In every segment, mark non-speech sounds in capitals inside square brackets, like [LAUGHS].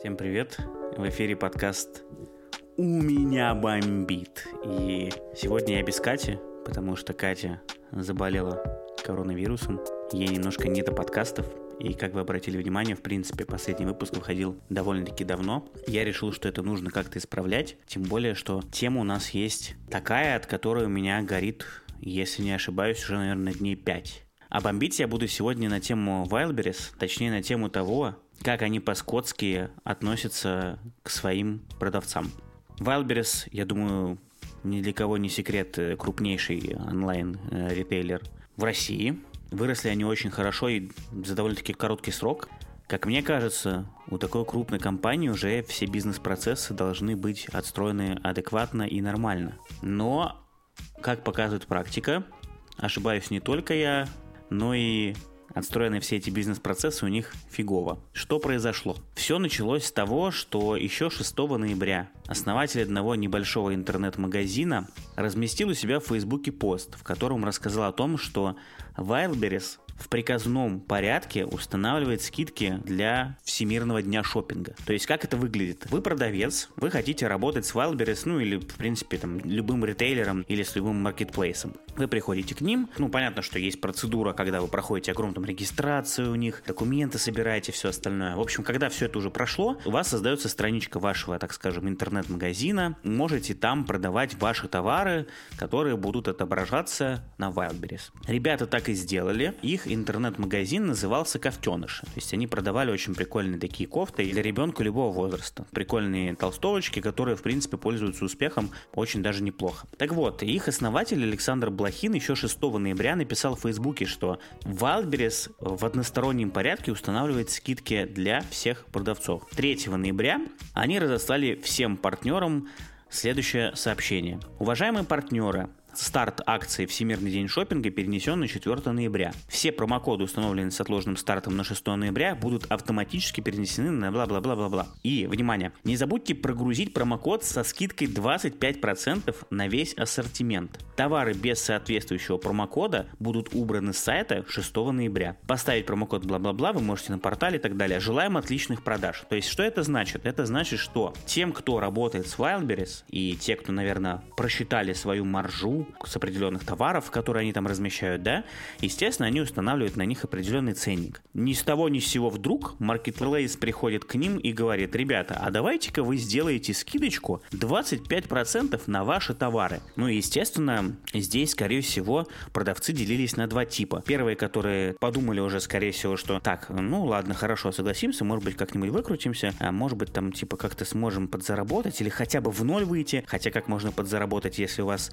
Всем привет! В эфире подкаст «У меня бомбит». И сегодня я без Кати, потому что Катя заболела коронавирусом. Ей немножко не до подкастов. И как вы обратили внимание, в принципе, последний выпуск выходил довольно-таки давно. Я решил, что это нужно как-то исправлять. Тем более, что тема у нас есть такая, от которой у меня горит, если не ошибаюсь, уже, наверное, дней 5. А бомбить я буду сегодня на тему Wildberries, точнее на тему того, как они по-скотски относятся к своим продавцам. Wildberries, я думаю, ни для кого не секрет, э, крупнейший онлайн-ритейлер в России. Выросли они очень хорошо и за довольно-таки короткий срок. Как мне кажется, у такой крупной компании уже все бизнес-процессы должны быть отстроены адекватно и нормально. Но, как показывает практика, ошибаюсь не только я, но и отстроены все эти бизнес-процессы у них фигово. Что произошло? Все началось с того, что еще 6 ноября основатель одного небольшого интернет-магазина разместил у себя в Фейсбуке пост, в котором рассказал о том, что Wildberries в приказном порядке устанавливает скидки для Всемирного дня шопинга. То есть как это выглядит? Вы продавец, вы хотите работать с Wildberries, ну или в принципе там любым ритейлером или с любым маркетплейсом. Вы приходите к ним, ну понятно, что есть процедура, когда вы проходите огромную там, регистрацию у них, документы собираете, все остальное. В общем, когда все это уже прошло, у вас создается страничка вашего, так скажем, интернет-магазина. Можете там продавать ваши товары, которые будут отображаться на Wildberries. Ребята так и сделали. Их интернет-магазин назывался «Кофтеныши». То есть они продавали очень прикольные такие кофты для ребенка любого возраста. Прикольные толстовочки, которые, в принципе, пользуются успехом очень даже неплохо. Так вот, их основатель Александр Блохин еще 6 ноября написал в Фейсбуке, что Wildberries в одностороннем порядке устанавливает скидки для всех продавцов. 3 ноября они разослали всем партнерам следующее сообщение. Уважаемые партнеры, Старт акции «Всемирный день шопинга» перенесен на 4 ноября. Все промокоды, установленные с отложенным стартом на 6 ноября, будут автоматически перенесены на бла-бла-бла-бла-бла. И, внимание, не забудьте прогрузить промокод со скидкой 25% на весь ассортимент. Товары без соответствующего промокода будут убраны с сайта 6 ноября. Поставить промокод бла-бла-бла вы можете на портале и так далее. Желаем отличных продаж. То есть, что это значит? Это значит, что тем, кто работает с Wildberries, и те, кто, наверное, просчитали свою маржу, с определенных товаров, которые они там размещают, да, естественно, они устанавливают на них определенный ценник. Ни с того ни с сего вдруг Marketplace приходит к ним и говорит, ребята, а давайте-ка вы сделаете скидочку 25% на ваши товары. Ну и, естественно, здесь, скорее всего, продавцы делились на два типа. Первые, которые подумали уже, скорее всего, что так, ну ладно, хорошо, согласимся, может быть, как-нибудь выкрутимся, а может быть, там, типа, как-то сможем подзаработать или хотя бы в ноль выйти, хотя как можно подзаработать, если у вас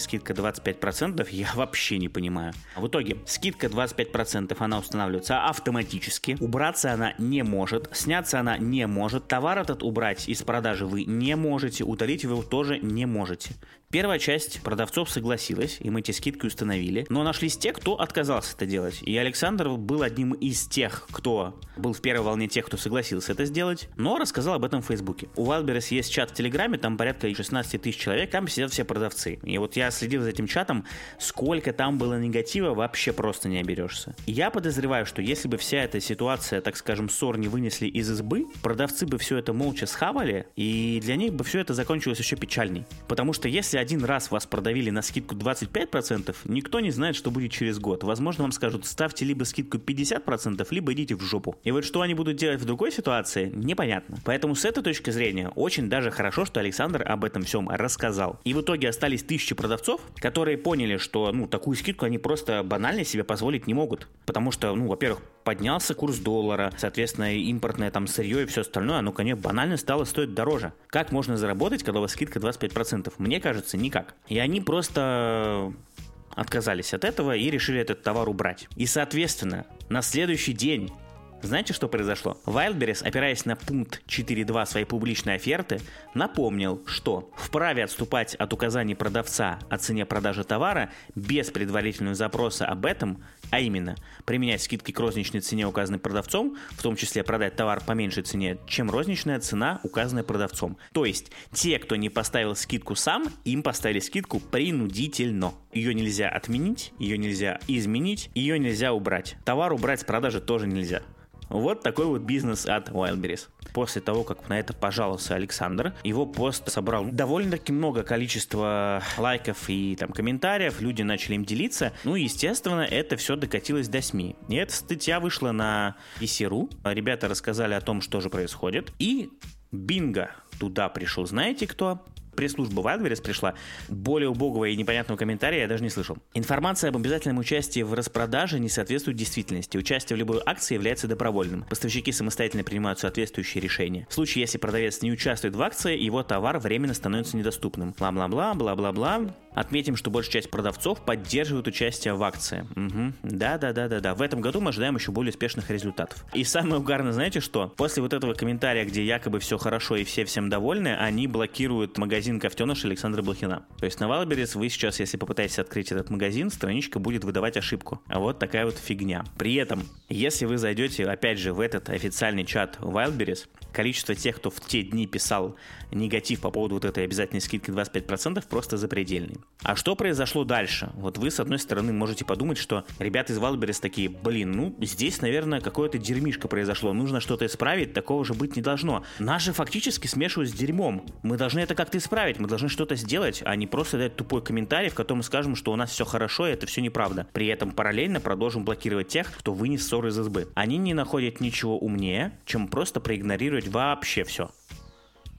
принудительные скидка 25%, я [LAUGHS] вообще не понимаю. В итоге, скидка 25% она устанавливается автоматически, убраться она не может, сняться она не может, товар этот убрать из продажи вы не можете, удалить вы его тоже не можете. Первая часть продавцов согласилась, и мы эти скидки установили, но нашлись те, кто отказался это делать. И Александр был одним из тех, кто был в первой волне тех, кто согласился это сделать, но рассказал об этом в Фейсбуке. У Wildberries есть чат в Телеграме, там порядка 16 тысяч человек, там сидят все продавцы. И вот я следил за этим чатом, сколько там было негатива, вообще просто не оберешься. Я подозреваю, что если бы вся эта ситуация, так скажем, ссор не вынесли из избы, продавцы бы все это молча схавали, и для них бы все это закончилось еще печальней. Потому что если один раз вас продавили на скидку 25%, никто не знает, что будет через год. Возможно, вам скажут, ставьте либо скидку 50%, либо идите в жопу. И вот что они будут делать в другой ситуации, непонятно. Поэтому с этой точки зрения очень даже хорошо, что Александр об этом всем рассказал. И в итоге остались тысячи продавцов, которые поняли, что ну, такую скидку они просто банально себе позволить не могут. Потому что, ну, во-первых, поднялся курс доллара, соответственно, импортное там сырье и все остальное, оно, конечно, банально стало стоить дороже. Как можно заработать, когда у вас скидка 25%? Мне кажется, никак. И они просто отказались от этого и решили этот товар убрать. И, соответственно, на следующий день знаете, что произошло? Wildberries, опираясь на пункт 4.2 своей публичной оферты, напомнил, что вправе отступать от указаний продавца о цене продажи товара без предварительного запроса об этом, а именно применять скидки к розничной цене, указанной продавцом, в том числе продать товар по меньшей цене, чем розничная цена, указанная продавцом. То есть те, кто не поставил скидку сам, им поставили скидку принудительно. Ее нельзя отменить, ее нельзя изменить, ее нельзя убрать. Товар убрать с продажи тоже нельзя. Вот такой вот бизнес от Wildberries. после того, как на это пожаловался Александр. Его пост собрал довольно-таки много количества лайков и там комментариев, люди начали им делиться. Ну естественно, это все докатилось до СМИ. И эта статья вышла на VC.ru. Ребята рассказали о том, что же происходит. И бинго, туда пришел, знаете кто? Пресс-служба Wildberries пришла, более убогого и непонятного комментария я даже не слышал. Информация об обязательном участии в распродаже не соответствует действительности. Участие в любой акции является добровольным. Поставщики самостоятельно принимают соответствующие решения. В случае, если продавец не участвует в акции, его товар временно становится недоступным. Бла-бла-бла, бла-бла-бла. Отметим, что большая часть продавцов поддерживают участие в акции. Угу. Да, да, да, да, да. В этом году мы ожидаем еще более успешных результатов. И самое угарное, знаете что? После вот этого комментария, где якобы все хорошо и все всем довольны, они блокируют магазин Кофтеныш Александра Блохина. То есть на Wildberries вы сейчас, если попытаетесь открыть этот магазин, страничка будет выдавать ошибку. А вот такая вот фигня. При этом, если вы зайдете, опять же, в этот официальный чат Wildberries, количество тех, кто в те дни писал негатив по поводу вот этой обязательной скидки 25% просто запредельный. А что произошло дальше? Вот вы, с одной стороны, можете подумать, что ребята из Wildberries такие, блин, ну, здесь, наверное, какое-то дерьмишко произошло, нужно что-то исправить, такого же быть не должно. Нас же фактически смешивают с дерьмом. Мы должны это как-то исправить, мы должны что-то сделать, а не просто дать тупой комментарий, в котором мы скажем, что у нас все хорошо, и это все неправда. При этом параллельно продолжим блокировать тех, кто вынес ссоры из избы. Они не находят ничего умнее, чем просто проигнорировать вообще все.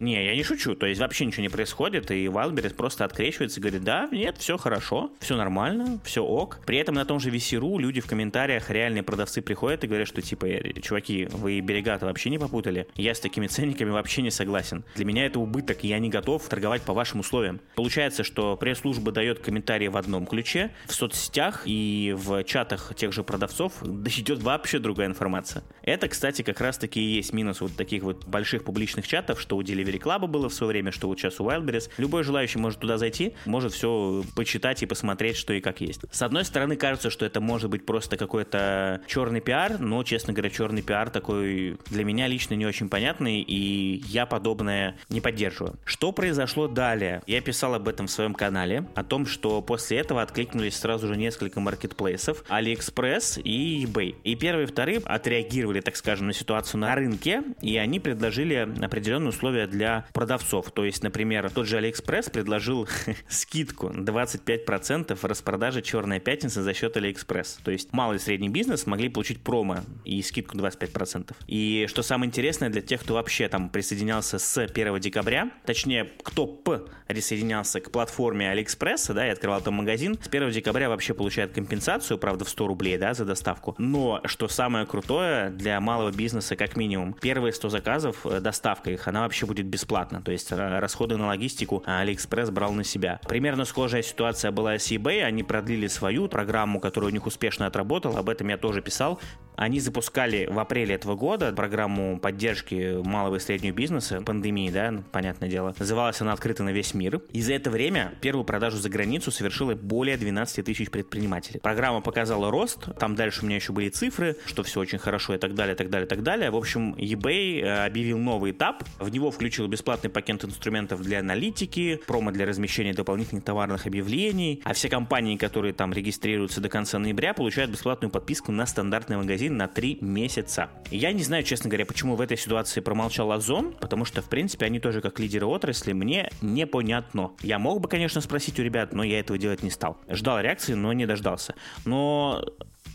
Не, я не шучу, то есть вообще ничего не происходит, и Вайлдберрис просто открещивается и говорит, да, нет, все хорошо, все нормально, все ок. При этом на том же VC.ru люди в комментариях, реальные продавцы приходят и говорят, что типа, «Э, чуваки, вы берега-то вообще не попутали, я с такими ценниками вообще не согласен. Для меня это убыток, и я не готов торговать по вашим условиям. Получается, что пресс-служба дает комментарии в одном ключе, в соцсетях и в чатах тех же продавцов [LAUGHS] идет вообще другая информация. Это, кстати, как раз-таки и есть минус вот таких вот больших публичных чатов, что у Delivery Club было в свое время, что вот сейчас у Wildberries. Любой желающий может туда зайти, может все почитать и посмотреть, что и как есть. С одной стороны, кажется, что это может быть просто какой-то черный пиар, но, честно говоря, черный пиар такой для меня лично не очень понятный, и я подобное не поддерживаю. Что произошло далее? Я писал об этом в своем канале, о том, что после этого откликнулись сразу же несколько маркетплейсов, AliExpress и eBay. И первые и вторые отреагировали, так скажем, на ситуацию на рынке, и они предложили определенные условия для для продавцов. То есть, например, тот же AliExpress предложил [LAUGHS] скидку 25% в распродаже «Черная пятница» за счет AliExpress. То есть малый и средний бизнес могли получить промо и скидку 25%. И что самое интересное для тех, кто вообще там присоединялся с 1 декабря, точнее, кто П присоединялся к платформе AliExpress, да, и открывал там магазин, с 1 декабря вообще получает компенсацию, правда, в 100 рублей, да, за доставку. Но, что самое крутое для малого бизнеса, как минимум, первые 100 заказов, э, доставка их, она вообще будет бесплатно. То есть расходы на логистику AliExpress брал на себя. Примерно схожая ситуация была с eBay. Они продлили свою программу, которая у них успешно отработала. Об этом я тоже писал. Они запускали в апреле этого года программу поддержки малого и среднего бизнеса, пандемии, да, ну, понятное дело. Называлась она «Открыта на весь мир». И за это время первую продажу за границу совершило более 12 тысяч предпринимателей. Программа показала рост, там дальше у меня еще были цифры, что все очень хорошо и так далее, так далее, так далее. В общем, eBay э, объявил новый этап, в него включил бесплатный пакет инструментов для аналитики, промо для размещения дополнительных товарных объявлений, а все компании, которые там регистрируются до конца ноября, получают бесплатную подписку на стандартный магазин на 3 месяца. Я не знаю, честно говоря, почему в этой ситуации промолчал Озон, потому что, в принципе, они тоже как лидеры отрасли, мне непонятно. Я мог бы, конечно, спросить у ребят, но я этого делать не стал. Ждал реакции, но не дождался. Но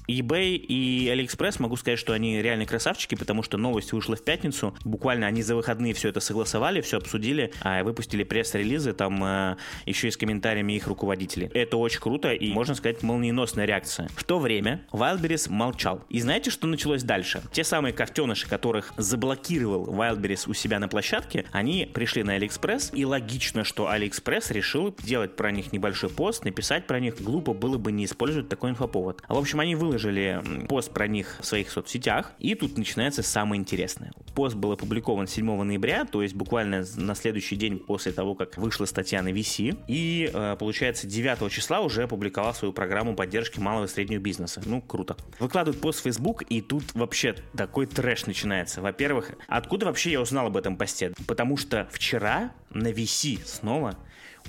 eBay и AliExpress могу сказать, что они реально красавчики, потому что новость вышла в пятницу. Буквально они за выходные все это согласовали, все обсудили, а выпустили пресс-релизы там э, еще и с комментариями их руководителей. Это очень круто и, можно сказать, молниеносная реакция. В то время Wildberries молчал. И знаете, что началось дальше? Те самые кофтеныши, которых заблокировал Wildberries у себя на площадке, они пришли на AliExpress, и логично, что AliExpress решил делать про них небольшой пост, написать про них. Глупо было бы не использовать такой инфоповод. В общем, они выложили пост про них в своих соцсетях, и тут начинается самое интересное. Пост был опубликован 7 ноября, то есть буквально на следующий день после того, как вышла статья на VC, и э, получается 9 числа уже опубликовал свою программу поддержки малого и среднего бизнеса. Ну, круто. Выкладывают пост в Facebook, и тут вообще такой трэш начинается. Во-первых, откуда вообще я узнал об этом посте? Потому что вчера на VC снова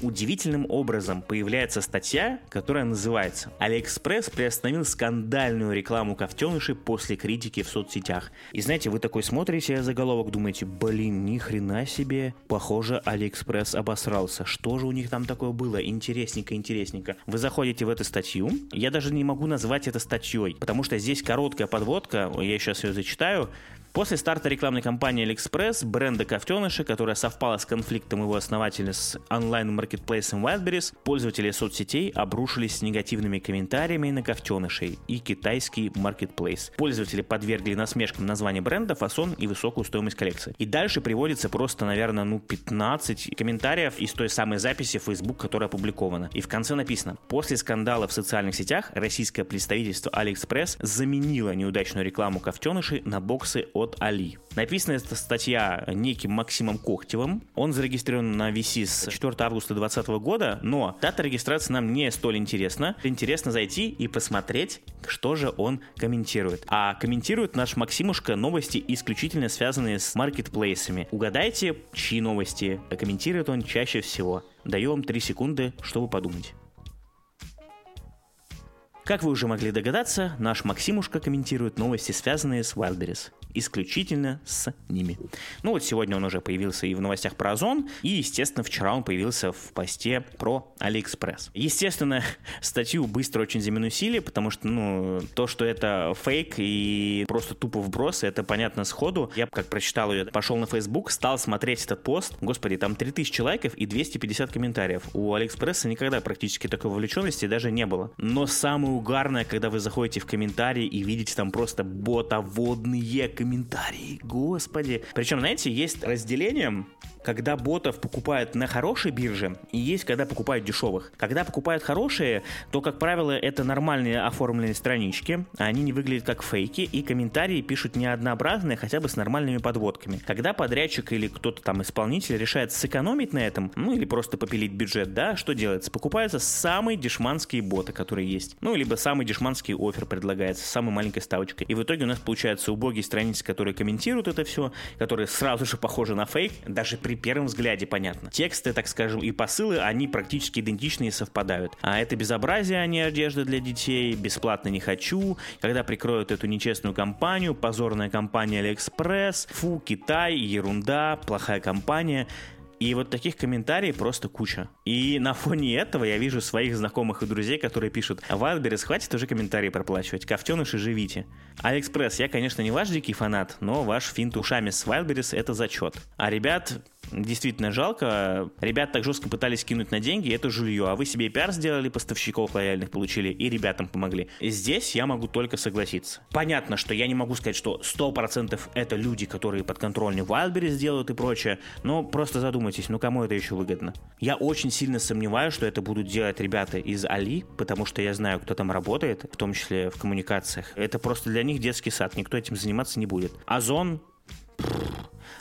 удивительным образом появляется статья, которая называется «AliExpress приостановил скандальную рекламу кофтенышей после критики в соцсетях». И знаете, вы такой смотрите заголовок, думаете, блин, ни хрена себе, похоже, Алиэкспресс обосрался. Что же у них там такое было? Интересненько, интересненько. Вы заходите в эту статью, я даже не могу назвать это статьей, потому что здесь короткая подводка, я сейчас ее зачитаю, После старта рекламной кампании AliExpress бренда Кофтеныша, которая совпала с конфликтом его основателя с онлайн-маркетплейсом Wildberries, пользователи соцсетей обрушились с негативными комментариями на Кофтенышей и китайский маркетплейс. Пользователи подвергли насмешкам название бренда, фасон и высокую стоимость коллекции. И дальше приводится просто, наверное, ну 15 комментариев из той самой записи Facebook, которая опубликована. И в конце написано, после скандала в социальных сетях российское представительство AliExpress заменило неудачную рекламу Кофтенышей на боксы от от Али. Написана эта статья неким Максимом Когтевым. Он зарегистрирован на VC с 4 августа 2020 года, но дата регистрации нам не столь интересна. Интересно зайти и посмотреть, что же он комментирует. А комментирует наш Максимушка новости исключительно связанные с маркетплейсами. Угадайте, чьи новости комментирует он чаще всего. Даю вам 3 секунды, чтобы подумать. Как вы уже могли догадаться, наш Максимушка комментирует новости, связанные с Wildberries исключительно с ними. Ну вот сегодня он уже появился и в новостях про Озон, и, естественно, вчера он появился в посте про Алиэкспресс. Естественно, [LAUGHS] статью быстро очень заминусили, потому что, ну, то, что это фейк и просто тупо вброс, это понятно сходу. Я, как прочитал ее, пошел на Facebook, стал смотреть этот пост. Господи, там 3000 лайков и 250 комментариев. У Алиэкспресса никогда практически такой вовлеченности даже не было. Но самое угарное, когда вы заходите в комментарии и видите там просто ботоводные комментарии, господи. Причем, знаете, есть разделение когда ботов покупают на хорошей бирже, и есть, когда покупают дешевых. Когда покупают хорошие, то, как правило, это нормальные оформленные странички, они не выглядят как фейки, и комментарии пишут не однообразные, хотя бы с нормальными подводками. Когда подрядчик или кто-то там исполнитель решает сэкономить на этом, ну или просто попилить бюджет, да, что делается? Покупаются самые дешманские боты, которые есть. Ну, либо самый дешманский офер предлагается с самой маленькой ставочкой. И в итоге у нас получаются убогие страницы, которые комментируют это все, которые сразу же похожи на фейк, даже при первом взгляде понятно. Тексты, так скажем, и посылы, они практически идентичны и совпадают. А это безобразие, а не одежда для детей, бесплатно не хочу, когда прикроют эту нечестную компанию, позорная компания Алиэкспресс, фу, Китай, ерунда, плохая компания. И вот таких комментариев просто куча. И на фоне этого я вижу своих знакомых и друзей, которые пишут, Wildberries, хватит уже комментарии проплачивать, кофтеныши живите. Алиэкспресс, я, конечно, не ваш дикий фанат, но ваш финт ушами с Wildberries это зачет. А ребят, действительно жалко. Ребят так жестко пытались кинуть на деньги, это жулье. А вы себе пиар сделали, поставщиков лояльных получили и ребятам помогли. Здесь я могу только согласиться. Понятно, что я не могу сказать, что 100% это люди, которые подконтрольны Wildberries сделают и прочее, но просто задумайтесь, ну кому это еще выгодно? Я очень сильно сомневаюсь, что это будут делать ребята из Али, потому что я знаю, кто там работает, в том числе в коммуникациях. Это просто для них детский сад, никто этим заниматься не будет. Озон,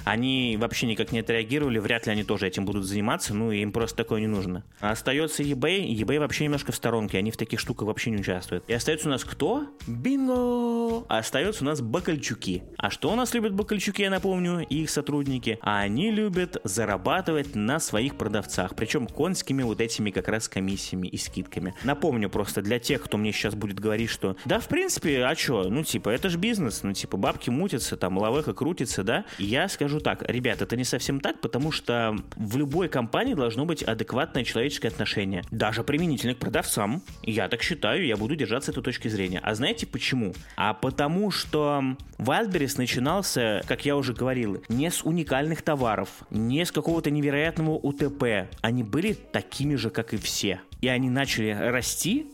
они вообще никак не отреагировали, вряд ли они тоже этим будут заниматься, ну им просто такое не нужно. А остается eBay, eBay вообще немножко в сторонке, они в таких штуках вообще не участвуют. И остается у нас кто? Бинго! А остается у нас Бакальчуки. А что у нас любят Бакальчуки, я напомню, их сотрудники? А они любят зарабатывать на своих продавцах, причем конскими вот этими как раз комиссиями и скидками. Напомню просто для тех, кто мне сейчас будет говорить, что да, в принципе, а что, ну типа, это же бизнес, ну типа, бабки мутятся, там, лавеха крутится, да? Я скажу скажу так, ребят, это не совсем так, потому что в любой компании должно быть адекватное человеческое отношение. Даже применительно к продавцам. Я так считаю, я буду держаться этой точки зрения. А знаете почему? А потому что Wildberries начинался, как я уже говорил, не с уникальных товаров, не с какого-то невероятного УТП. Они были такими же, как и все. И они начали расти,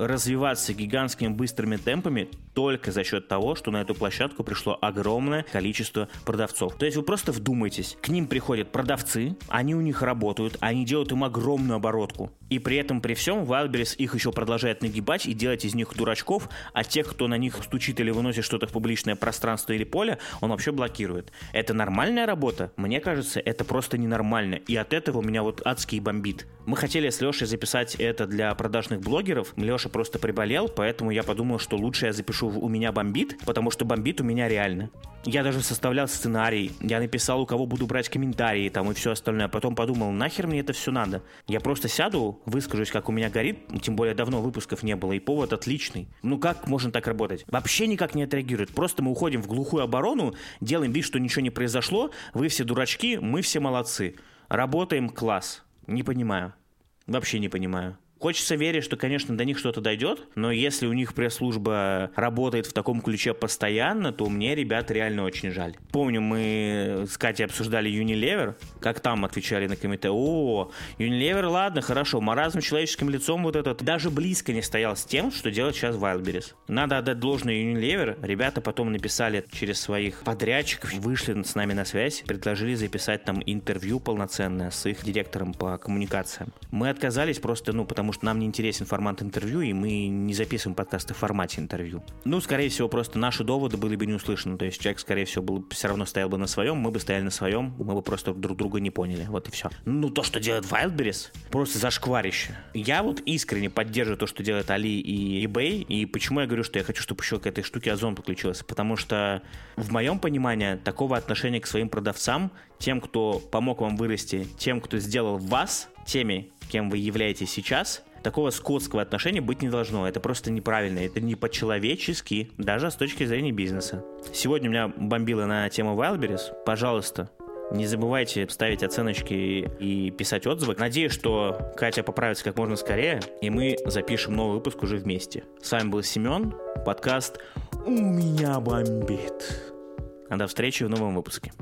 развиваться гигантскими быстрыми темпами только за счет того, что на эту площадку пришло огромное количество продавцов. То есть вы просто вдумайтесь, к ним приходят продавцы, они у них работают, они делают им огромную оборотку. И при этом, при всем, Wildberries их еще продолжает нагибать и делать из них дурачков, а тех, кто на них стучит или выносит что-то в публичное пространство или поле, он вообще блокирует. Это нормальная работа? Мне кажется, это просто ненормально. И от этого у меня вот адский бомбит. Мы хотели с Лешей записать это для продажных блогеров. Леша просто приболел, поэтому я подумал, что лучше я запишу «У меня бомбит», потому что бомбит у меня реально. Я даже составлял сценарий, я написал, у кого буду брать комментарии там и все остальное. Потом подумал, нахер мне это все надо. Я просто сяду, выскажусь, как у меня горит, тем более давно выпусков не было, и повод отличный. Ну как можно так работать? Вообще никак не отреагирует. Просто мы уходим в глухую оборону, делаем вид, что ничего не произошло, вы все дурачки, мы все молодцы. Работаем класс. Не понимаю. Вообще не понимаю. Хочется верить, что, конечно, до них что-то дойдет, но если у них пресс-служба работает в таком ключе постоянно, то мне ребят реально очень жаль. Помню, мы с Катей обсуждали Unilever, как там отвечали на комменты. О, Unilever, ладно, хорошо, маразм человеческим лицом вот этот даже близко не стоял с тем, что делает сейчас Wildberries. Надо отдать должное Unilever. Ребята потом написали через своих подрядчиков, вышли с нами на связь, предложили записать там интервью полноценное с их директором по коммуникациям. Мы отказались просто, ну, потому потому что нам не интересен формат интервью, и мы не записываем подкасты в формате интервью. Ну, скорее всего, просто наши доводы были бы не услышаны. То есть человек, скорее всего, был, все равно стоял бы на своем, мы бы стояли на своем, мы бы просто друг друга не поняли. Вот и все. Ну, то, что делает Wildberries, просто зашкварище. Я вот искренне поддерживаю то, что делает Али и eBay, и почему я говорю, что я хочу, чтобы еще к этой штуке Озон подключился. Потому что в моем понимании такого отношения к своим продавцам, тем, кто помог вам вырасти, тем, кто сделал вас теми, кем вы являетесь сейчас, такого скотского отношения быть не должно. Это просто неправильно, это не по-человечески, даже с точки зрения бизнеса. Сегодня у меня бомбило на тему Wildberries. Пожалуйста, не забывайте ставить оценочки и писать отзывы. Надеюсь, что Катя поправится как можно скорее, и мы запишем новый выпуск уже вместе. С вами был Семен, подкаст «У меня бомбит». До встречи в новом выпуске.